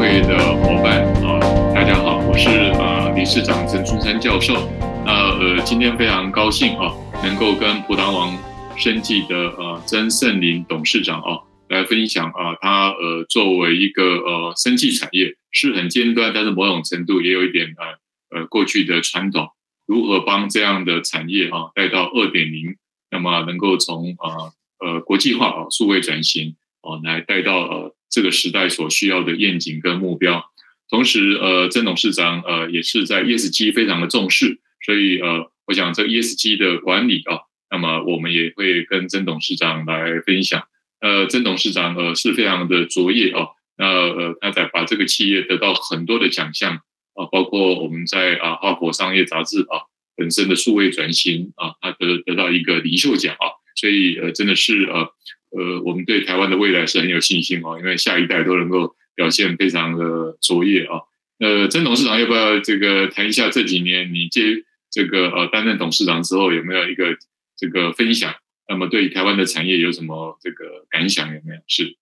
会的伙伴啊，大家好，我是呃理事长曾春山教授。那呃今天非常高兴啊，能够跟葡萄王生技的呃曾盛林董事长啊来分享啊，他呃作为一个呃生技产业是很尖端，但是某种程度也有一点呃呃过去的传统，如何帮这样的产业啊带到二点零，那么能够从呃呃国际化啊数位转型哦来带到呃。这个时代所需要的愿景跟目标，同时，呃，曾董事长呃也是在 ESG 非常的重视，所以呃，我想这 ESG 的管理啊，那么我们也会跟曾董事长来分享。呃，曾董事长呃是非常的卓越啊，那呃他在把这个企业得到很多的奖项啊，包括我们在啊哈佛商业杂志啊本身的数位转型啊，他得得到一个领袖奖啊，所以呃真的是呃。呃，我们对台湾的未来是很有信心哦，因为下一代都能够表现非常的卓越啊。呃，曾董事长要不要这个谈一下这几年你接这个呃担任董事长之后有没有一个这个分享？那么对台湾的产业有什么这个感想？有没有？是。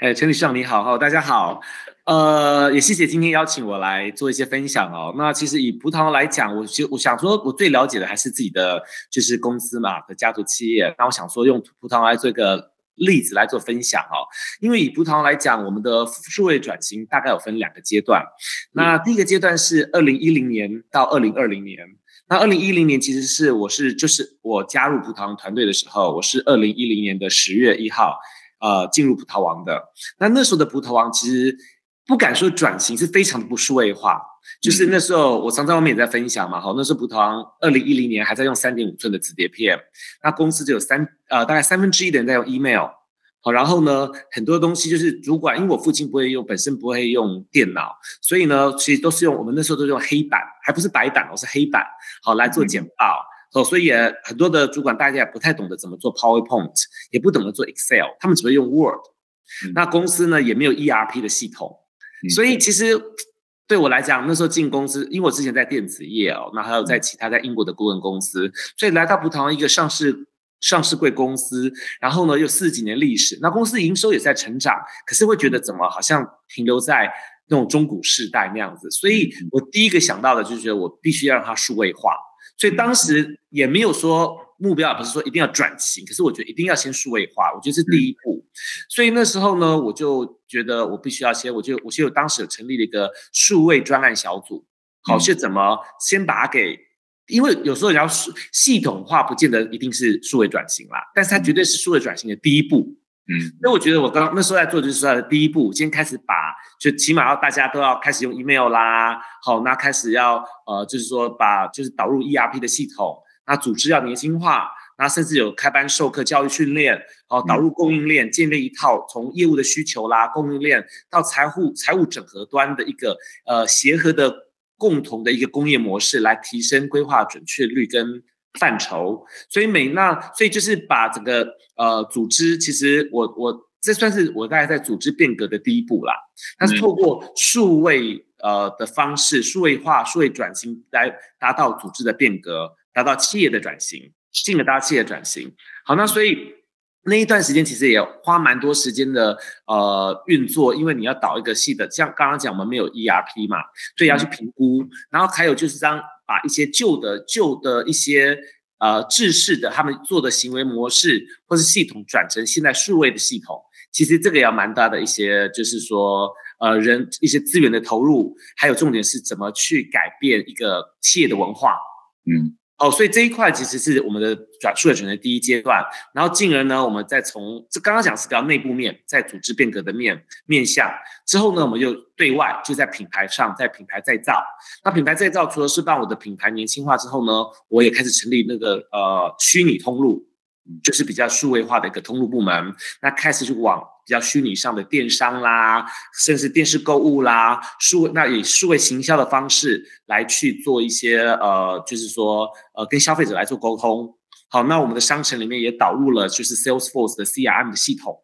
哎，陈理事长你好，哈，大家好。呃，也谢谢今天邀请我来做一些分享哦。那其实以葡萄王来讲，我就我想说，我最了解的还是自己的就是公司嘛和家族企业。那我想说，用葡萄王来做一个。例子来做分享哦，因为以葡萄王来讲，我们的数位转型大概有分两个阶段。那第一个阶段是二零一零年到二零二零年。那二零一零年其实是我是就是我加入葡萄王团队的时候，我是二零一零年的十月一号，呃，进入葡萄王的。那那时候的葡萄王其实不敢说转型，是非常的不数位化。就是那时候，我常在外面也在分享嘛，好，那时候葡萄糖二零一零年还在用三点五寸的磁碟片，那公司只有三呃大概三分之一的人在用 email，好，然后呢，很多东西就是主管，因为我父亲不会用，本身不会用电脑，所以呢，其实都是用我们那时候都是用黑板，还不是白板，我是黑板，好来做简报，哦、嗯，所以也很多的主管大家也不太懂得怎么做 PowerPoint，也不懂得做 Excel，他们只会用 Word，、嗯、那公司呢也没有 ERP 的系统，嗯、所以其实。对我来讲，那时候进公司，因为我之前在电子业哦，那还有在其他在英国的顾问公司，所以来到葡萄王一个上市上市贵公司，然后呢，又四十几年历史，那公司营收也在成长，可是会觉得怎么好像停留在那种中古世代那样子，所以我第一个想到的就是觉得我必须要让它数位化，所以当时也没有说。目标不是说一定要转型，可是我觉得一定要先数位化，我觉得是第一步。所以那时候呢，我就觉得我必须要先，我就我就当时有成立了一个数位专案小组，好，是怎么先把它给，因为有时候你要系统化，不见得一定是数位转型啦，但是它绝对是数位转型的第一步。嗯，那我觉得我刚刚那时候在做就是说第一步，先开始把，就起码要大家都要开始用 email 啦，好，那开始要呃，就是说把就是导入 ERP 的系统。那组织要年轻化，那甚至有开班授课、教育训练，哦，导入供应链，建立一套从业务的需求啦、供应链到财务财务整合端的一个呃协和的共同的一个工业模式，来提升规划准确率跟范畴。所以美那所以就是把整个呃组织，其实我我这算是我大概在组织变革的第一步啦。它是透过数位呃的方式，数位化、数位转型来达到组织的变革。达到企业的转型，进而达到企业转型。好，那所以那一段时间其实也花蛮多时间的呃运作，因为你要导一个系的，像刚刚讲我们没有 ERP 嘛，所以要去评估。然后还有就是当把一些旧的旧的一些呃制式的他们做的行为模式或是系统转成现在数位的系统，其实这个也要蛮大的一些，就是说呃人一些资源的投入，还有重点是怎么去改变一个企业的文化，嗯。哦，所以这一块其实是我们的转数位转型的第一阶段，然后进而呢，我们再从这刚刚讲是比较内部面，在组织变革的面面向之后呢，我们就对外就在品牌上，在品牌再造。那品牌再造除了是让我的品牌年轻化之后呢，我也开始成立那个呃虚拟通路，就是比较数位化的一个通路部门，那开始就往。比较虚拟上的电商啦，甚至电视购物啦，数那以数位行销的方式来去做一些呃，就是说呃，跟消费者来做沟通。好，那我们的商城里面也导入了就是 Salesforce 的 CRM 的系统。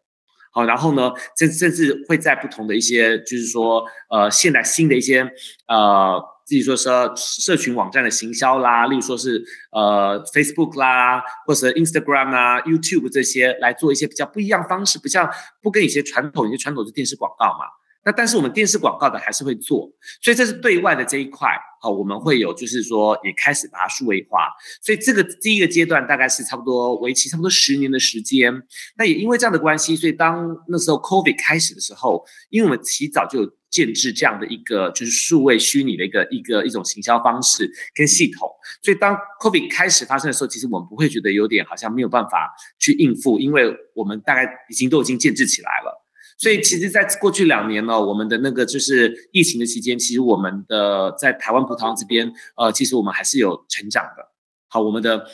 好，然后呢，甚甚至会在不同的一些，就是说呃，现在新的一些呃。自己说社社群网站的行销啦，例如说是呃 Facebook 啦，或者 Instagram 啊、YouTube 这些来做一些比较不一样方式，不像不跟一些传统一些传统的电视广告嘛，那但是我们电视广告的还是会做，所以这是对外的这一块，好，我们会有就是说也开始把它数位化，所以这个第一个阶段大概是差不多为期差不多十年的时间。那也因为这样的关系，所以当那时候 COVID 开始的时候，因为我们提早就建制这样的一个就是数位虚拟的一个一个一种行销方式跟系统，所以当 COVID 开始发生的时候，其实我们不会觉得有点好像没有办法去应付，因为我们大概已经都已经建制起来了。所以，其实，在过去两年呢，我们的那个就是疫情的期间，其实我们的在台湾葡萄这边，呃，其实我们还是有成长的。好，我们的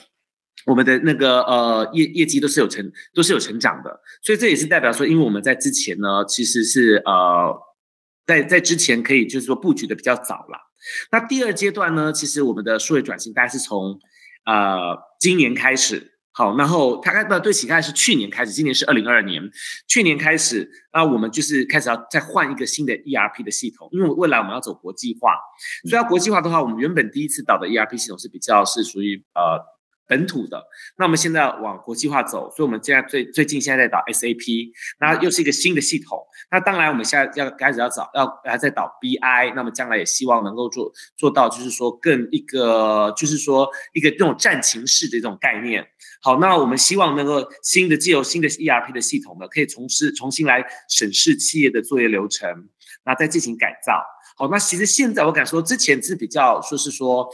我们的那个呃业业绩都是有成都是有成长的。所以这也是代表说，因为我们在之前呢，其实是呃在在之前可以就是说布局的比较早了。那第二阶段呢，其实我们的数位转型大概是从呃今年开始。好，然后大概的对起开是去年开始，今年是二零二二年。去年开始，那我们就是开始要再换一个新的 ERP 的系统，因为未来我们要走国际化。所以要国际化的话，我们原本第一次导的 ERP 系统是比较是属于呃。本土的，那我们现在往国际化走，所以我们现在最最近现在在导 SAP，那又是一个新的系统。那当然我们现在要开始要找，要还在导 BI，那么将来也希望能够做做到，就是说更一个，就是说一个这种战情式的这种概念。好，那我们希望能够新的借由新的 ERP 的系统呢，可以重新重新来审视企业的作业流程，那再进行改造。好，那其实现在我敢说，之前是比较说是说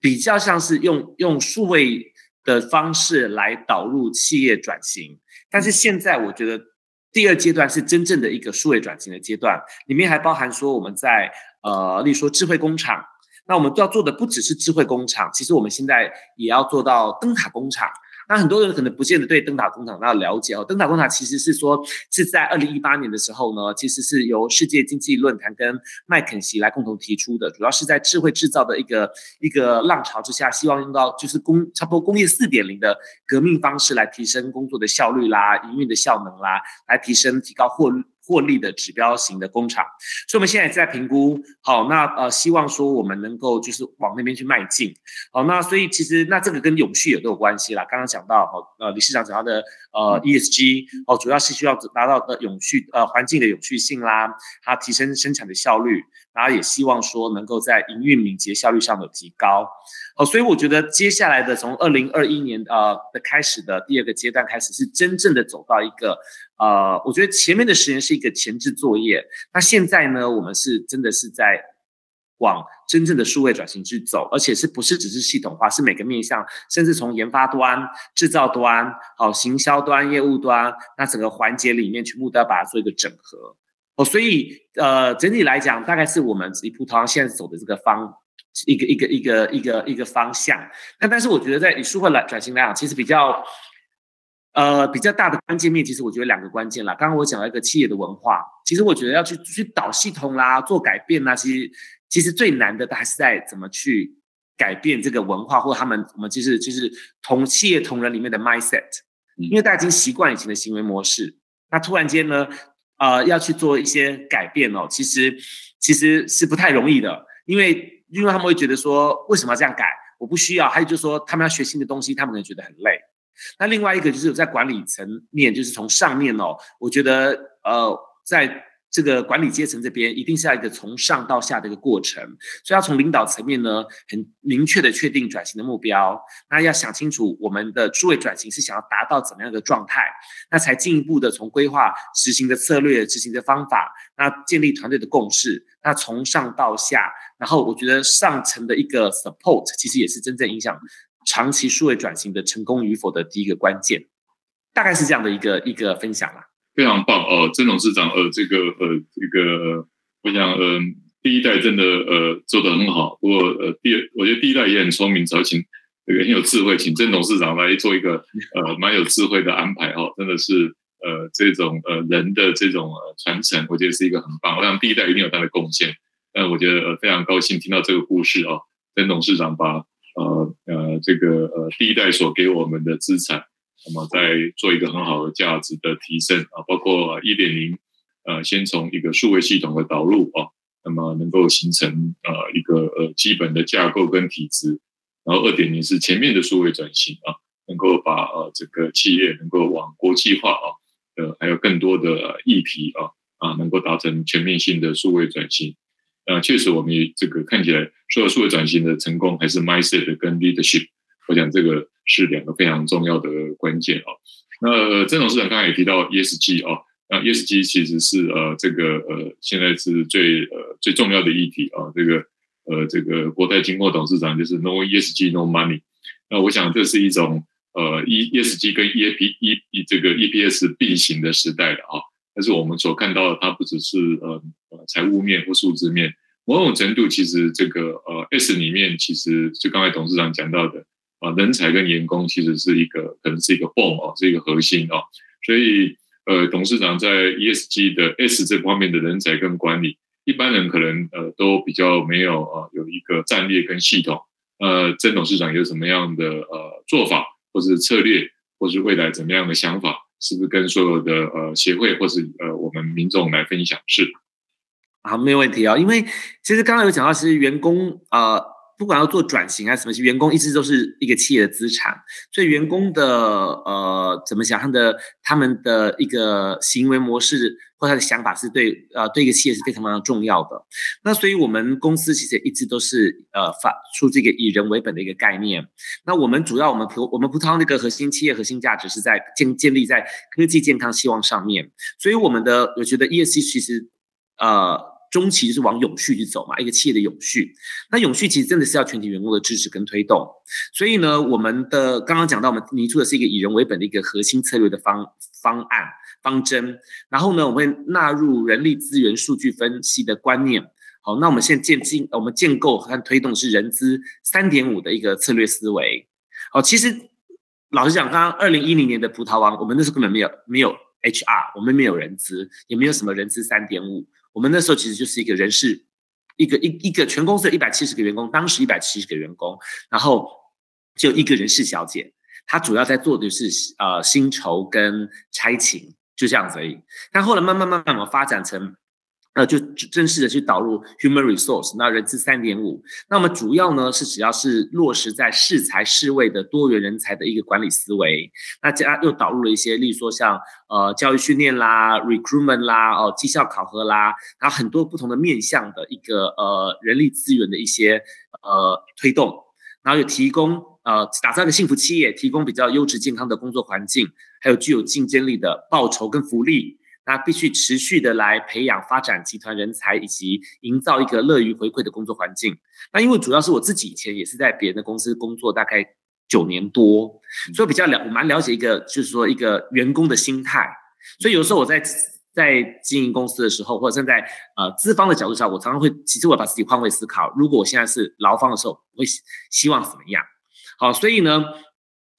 比较像是用用数位。的方式来导入企业转型，但是现在我觉得第二阶段是真正的一个数位转型的阶段，里面还包含说我们在呃，例如说智慧工厂，那我们都要做的不只是智慧工厂，其实我们现在也要做到灯塔工厂。那很多人可能不见得对灯塔工厂那了解哦。灯塔工厂其实是说是在二零一八年的时候呢，其实是由世界经济论坛跟麦肯锡来共同提出的，主要是在智慧制造的一个一个浪潮之下，希望用到就是工差不多工业四点零的革命方式来提升工作的效率啦、营运的效能啦，来提升提高获利。获利的指标型的工厂，所以我们现在在评估。好，那呃，希望说我们能够就是往那边去迈进。好，那所以其实那这个跟永续也都有关系啦。刚刚讲到，呃，理事长讲到的呃 ESG，哦，主要是需要达到的永续呃环境的永续性啦，它提升生产的效率，然后也希望说能够在营运敏捷效率上的提高。好，所以我觉得接下来的从二零二一年呃的开始的第二个阶段开始，是真正的走到一个。呃，我觉得前面的十年是一个前置作业，那现在呢，我们是真的是在往真正的数位转型去走，而且是不是只是系统化，是每个面向，甚至从研发端、制造端、好行销端、业务端，那整个环节里面全部都要把它做一个整合。哦，所以呃，整体来讲，大概是我们以葡萄现在走的这个方一个一个一个一个一个方向。那但是我觉得在以数位来转型来讲，其实比较。呃，比较大的关键面，其实我觉得两个关键啦。刚刚我讲了一个企业的文化，其实我觉得要去去导系统啦，做改变啦，其实其实最难的还是在怎么去改变这个文化，或他们我们就是就是同企业同仁里面的 mindset，因为大家已经习惯以前的行为模式，那突然间呢，呃，要去做一些改变哦，其实其实是不太容易的，因为因为他们会觉得说，为什么要这样改？我不需要，还有就是说，他们要学新的东西，他们可能觉得很累。那另外一个就是在管理层面，就是从上面哦，我觉得呃，在这个管理阶层这边，一定是要一个从上到下的一个过程，所以要从领导层面呢，很明确的确定转型的目标，那要想清楚我们的数位转型是想要达到怎么样的状态，那才进一步的从规划执行的策略、执行的方法，那建立团队的共识，那从上到下，然后我觉得上层的一个 support，其实也是真正影响。长期数位转型的成功与否的第一个关键，大概是这样的一个一个分享啦。非常棒哦，曾董事长，呃，这个呃，这个我想，嗯、呃，第一代真的呃做得很好。不过呃，第，我觉得第一代也很聪明，只要请这个很有智慧，请曾董事长来做一个呃蛮有智慧的安排哦，真的是呃这种呃人的这种呃传承，我觉得是一个很棒。我想第一代一定有他的贡献。呃，我觉得呃非常高兴听到这个故事哦，曾董事长把。呃呃，这个呃，第一代所给我们的资产，那么再做一个很好的价值的提升啊，包括一点零，呃，先从一个数位系统的导入啊，那么能够形成呃一个呃基本的架构跟体制，然后二点零是前面的数位转型啊，能够把呃这个企业能够往国际化啊，呃还有更多的议题啊，啊，能够达成全面性的数位转型。啊，确实，我们也这个看起来，所有数位转型的成功，还是 mindset 跟 leadership，我想这个是两个非常重要的关键啊。那郑董事长刚才也提到 ESG 啊，那 ESG 其实是呃这个呃现在是最呃最重要的议题啊。这个呃这个国泰金控董事长就是 No ESG No Money。那我想这是一种呃 E ESG 跟 E A P E 这个 E P S 并行的时代的啊。但是我们所看到的，它不只是呃呃财务面或数字面，某种程度其实这个呃 S 里面其实就刚才董事长讲到的啊、人才跟员工其实是一个可能是一个 bone 哦，是一个核心哦。所以呃，董事长在 ESG 的 S 这方面的人才跟管理，一般人可能呃都比较没有啊、有一个战略跟系统。呃，曾董事长有什么样的呃做法，或是策略，或是未来怎么样的想法？是不是跟所有的呃协会或是呃我们民众来分享？是，好，没问题啊、因为其实刚刚有讲到，其实员工呃。不管要做转型还是什么，员工一直都是一个企业的资产，所以员工的呃怎么想，他的他们的一个行为模式或他的想法是对呃对一个企业是非常非常重要的。那所以我们公司其实一直都是呃发出这个以人为本的一个概念。那我们主要我们葡我们葡萄那个核心企业核心价值是在建建立在科技健康希望上面，所以我们的我觉得 ESG 其实呃。中期就是往永续去走嘛，一个企业的永续。那永续其实真的是要全体员工的支持跟推动。所以呢，我们的刚刚讲到，我们提出的是一个以人为本的一个核心策略的方方案方针。然后呢，我们会纳入人力资源数据分析的观念。好，那我们现在建进，我们建构和推动是人资三点五的一个策略思维。好，其实老实讲，刚刚二零一零年的葡萄王，我们那时候根本没有没有 HR，我们没有人资，也没有什么人资三点五。我们那时候其实就是一个人事，一个一一个全公司有一百七十个员工，当时一百七十个员工，然后就一个人事小姐，她主要在做的是呃薪酬跟差勤，就这样子而已。但后来慢慢慢慢我发展成。那，就正式的去导入 human resource，那人资三点五，那么主要呢是只要是落实在适才适位的多元人才的一个管理思维，那加又导入了一些，例如说像呃教育训练啦、recruitment 啦、哦绩效考核啦，然后很多不同的面向的一个呃人力资源的一些呃推动，然后有提供呃打造一个幸福企业，提供比较优质健康的工作环境，还有具有竞争力的报酬跟福利。那必须持续的来培养、发展集团人才，以及营造一个乐于回馈的工作环境。那因为主要是我自己以前也是在别人的公司工作，大概九年多，所以比较了，我蛮了解一个，就是说一个员工的心态。所以有时候我在在经营公司的时候，或者站在呃资方的角度上，我常常会，其实我把自己换位思考，如果我现在是劳方的时候，我会希望怎么样？好，所以呢。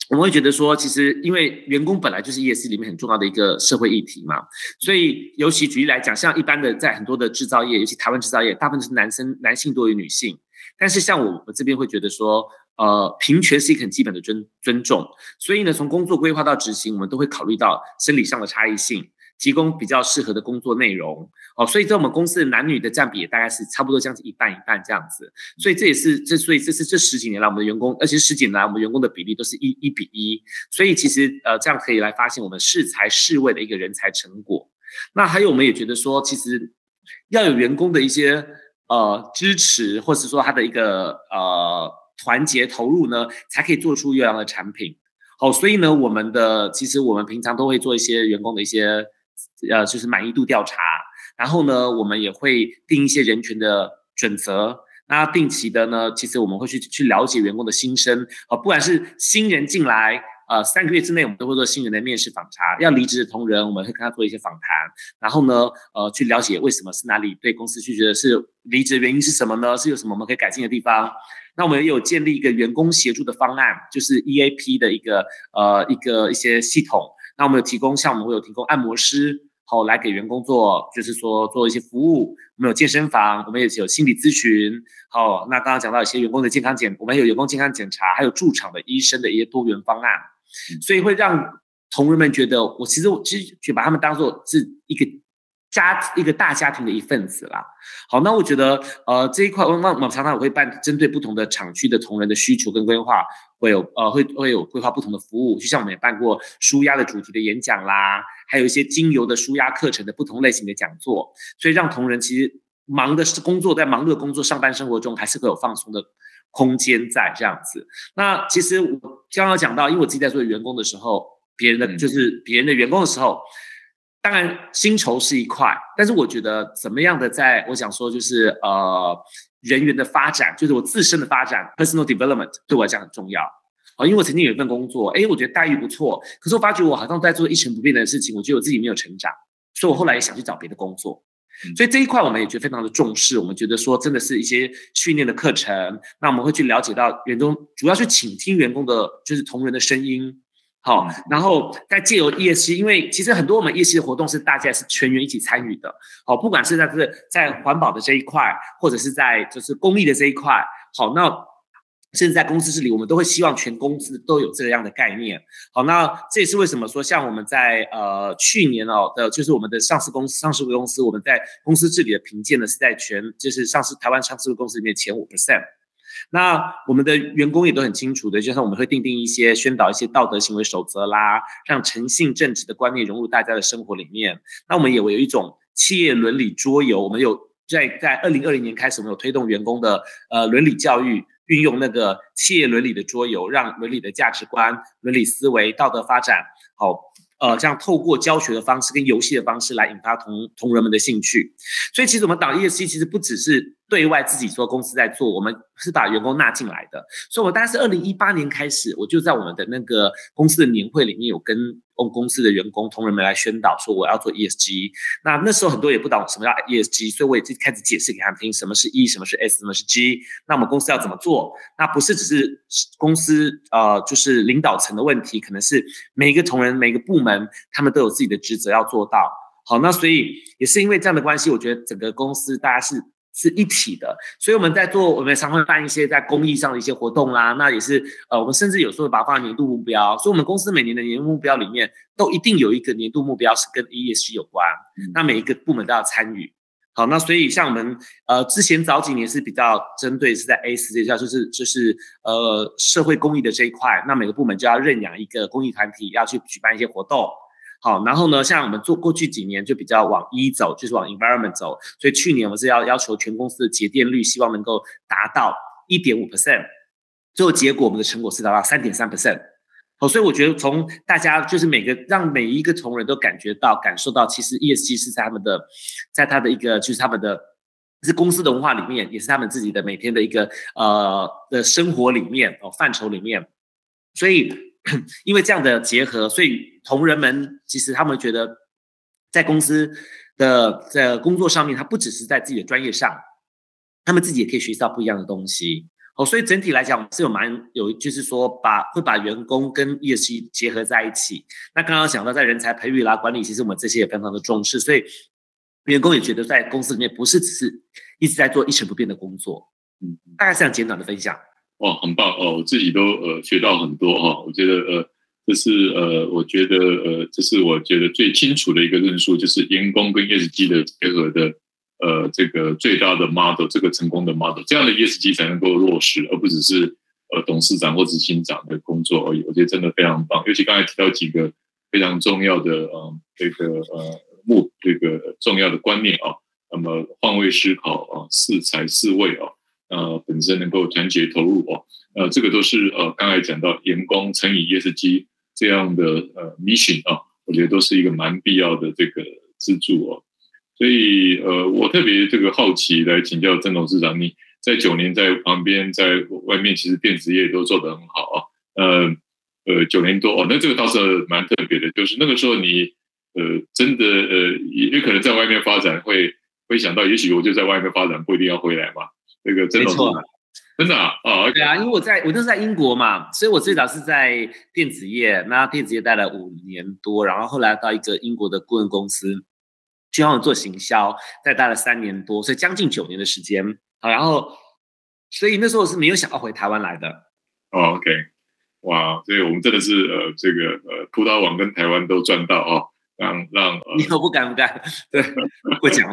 我们会觉得说，其实因为员工本来就是 E S C 里面很重要的一个社会议题嘛，所以尤其举例来讲，像一般的在很多的制造业，尤其台湾制造业，大部分是男生男性多于女性。但是像我们这边会觉得说，呃，平权是一个很基本的尊尊重，所以呢，从工作规划到执行，我们都会考虑到生理上的差异性。提供比较适合的工作内容哦，所以在我们公司的男女的占比也大概是差不多将近一半一半这样子，所以这也是这所以这是这十几年来我们的员工，而且十几年来我们员工的比例都是一一比一，所以其实呃这样可以来发现我们适才适位的一个人才成果。那还有我们也觉得说，其实要有员工的一些呃支持，或是说他的一个呃团结投入呢，才可以做出优良的产品。好，所以呢，我们的其实我们平常都会做一些员工的一些。呃，就是满意度调查，然后呢，我们也会定一些人权的准则。那定期的呢，其实我们会去去了解员工的心声。呃，不管是新人进来，呃，三个月之内我们都会做新人的面试访查。要离职的同仁，我们会跟他做一些访谈。然后呢，呃，去了解为什么是哪里对公司拒绝的是离职原因是什么呢？是有什么我们可以改进的地方？那我们也有建立一个员工协助的方案，就是 EAP 的一个呃一个一些系统。那我们有提供，像我们会有提供按摩师。好，来给员工做，就是说做一些服务。我们有健身房，我们也有心理咨询。好，那刚刚讲到一些员工的健康检，我们有员工健康检查，还有驻场的医生的一些多元方案，所以会让同仁们觉得，我其实我其实就把他们当做是一个家一个大家庭的一份子啦。好，那我觉得呃这一块，我我们常常也会办针对不同的厂区的同仁的需求跟规划，会有呃会会有规划不同的服务，就像我们也办过舒压的主题的演讲啦，还有一些精油的舒压课程的不同类型的讲座，所以让同仁其实忙的是工作，在忙碌的工作上班生活中，还是会有放松的空间在这样子。那其实我刚刚讲到，因为我自己在做员工的时候，别人的就是别人的员工的时候。当然，薪酬是一块，但是我觉得怎么样的在，在我想说就是呃，人员的发展，就是我自身的发展，personal development 对我来讲很重要。啊，因为我曾经有一份工作，哎，我觉得待遇不错，可是我发觉我好像在做一成不变的事情，我觉得我自己没有成长，所以我后来也想去找别的工作。所以这一块我们也觉得非常的重视，我们觉得说真的是一些训练的课程，那我们会去了解到员工，主要去倾听员工的，就是同仁的声音。好，然后再借由 ESG，因为其实很多我们 ESG 的活动是大家是全员一起参与的。好，不管是在这个在环保的这一块，或者是在就是公益的这一块，好，那甚至在公司治理，我们都会希望全公司都有这样的概念。好，那这也是为什么说像我们在呃去年哦的，就是我们的上市公司上市公司，我们在公司治理的评鉴呢是在全就是上市台湾上市公司里面前五 percent。那我们的员工也都很清楚的，就像我们会订定一些宣导一些道德行为守则啦，让诚信正直的观念融入大家的生活里面。那我们也有一种企业伦理桌游，我们有在在二零二零年开始，我们有推动员工的呃伦理教育，运用那个企业伦理的桌游，让伦理的价值观、伦理思维、道德发展好。呃，这样透过教学的方式跟游戏的方式来引发同同仁们的兴趣，所以其实我们导 ESG 其实不只是对外自己说公司在做，我们是把员工纳进来的。所以我大概是二零一八年开始，我就在我们的那个公司的年会里面有跟。公公司的员工同仁们来宣导说我要做 ESG，那那时候很多也不懂什么叫 ESG，所以我也就开始解释给他们听什么是 E，什么是 S，什么是 G。那我们公司要怎么做？那不是只是公司呃就是领导层的问题，可能是每一个同仁、每一个部门，他们都有自己的职责要做到。好，那所以也是因为这样的关系，我觉得整个公司大家是。是一体的，所以我们在做，我们常会办一些在公益上的一些活动啦。那也是，呃，我们甚至有时候把它放在年度目标。所以，我们公司每年的年度目标里面，都一定有一个年度目标是跟 ESG 有关。那每一个部门都要参与。好，那所以像我们，呃，之前早几年是比较针对是在 S 这一块，就是就是呃社会公益的这一块。那每个部门就要认养一个公益团体，要去举办一些活动。好，然后呢，像我们做过去几年就比较往 E 走，就是往 environment 走，所以去年我们是要要求全公司的节电率，希望能够达到一点五 percent，最后结果我们的成果是达到三点三 percent。好，所以我觉得从大家就是每个让每一个同仁都感觉到感受到，其实 ESG 是在他们的，在他的一个就是他们的，是公司的文化里面，也是他们自己的每天的一个呃的生活里面哦范畴里面，所以。因为这样的结合，所以同仁们其实他们觉得，在公司的在工作上面，他不只是在自己的专业上，他们自己也可以学习到不一样的东西。哦，所以整体来讲，我们是有蛮有，就是说把会把员工跟 ESG 结合在一起。那刚刚讲到在人才培育啦、管理，其实我们这些也非常的重视，所以员工也觉得在公司里面不是只是一直在做一成不变的工作。嗯，大概是这样简短的分享。哇，很棒哦！我自己都呃学到很多哈、哦。我觉得呃，这是呃，我觉得呃，这是我觉得最清楚的一个论述，就是员工跟 ESG 的结合的呃，这个最大的 model，这个成功的 model，这样的 ESG 才能够落实，而不只是呃董事长或执行长的工作而已。我觉得真的非常棒，尤其刚才提到几个非常重要的呃，这个呃目这个重要的观念啊，那么换位思考啊，四才四位啊。呃，本身能够团结投入哦，呃，这个都是呃，刚才讲到员工乘以 ESG 这样的呃 mission 啊，我觉得都是一个蛮必要的这个支柱哦。所以呃，我特别这个好奇来请教郑董事长，你在九年在旁边在外面，其实电子业都做得很好啊，呃呃，九年多哦，那这个倒是蛮特别的，就是那个时候你呃真的呃也可能在外面发展会会想到，也许我就在外面发展，不一定要回来嘛。这个真的没错，真的啊，哦，对啊，因为我在我就是在英国嘛，所以我最早是在电子业，那电子业待了五年多，然后后来到一个英国的顾问公司，去帮我做行销，再待了三年多，所以将近九年的时间，好，然后所以那时候我是没有想要回台湾来的。哦，OK，哇，所以我们真的是呃，这个呃，葡萄网跟台湾都赚到哦，让 让、呃、你可不敢不敢？对，不讲，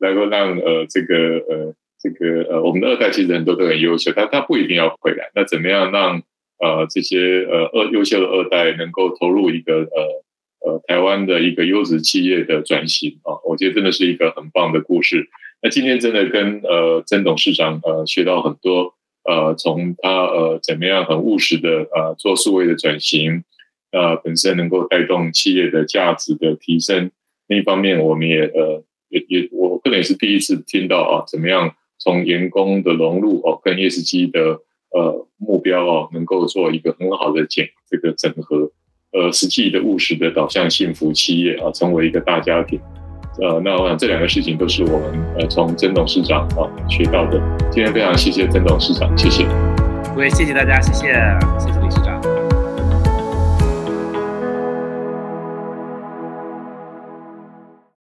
能够让呃这个呃这个呃我们的二代其实很多都很优秀，但他不一定要回来。那怎么样让呃这些呃二优秀的二代能够投入一个呃呃台湾的一个优质企业的转型啊？我觉得真的是一个很棒的故事。那今天真的跟呃曾董事长呃学到很多。呃，从他呃怎么样很务实的呃做数位的转型，呃本身能够带动企业的价值的提升。另一方面，我们也呃也也我个人也是第一次听到啊，怎么样从员工的融入哦跟 ESG 的呃目标哦，能够做一个很好的整这个整合，呃实际的务实的导向幸福企业啊，成为一个大家庭。呃，那我想这两个事情都是我们呃从曾董事长啊学到的。今天非常谢谢曾董事长，谢谢。我也谢谢大家，谢谢，谢谢理事长。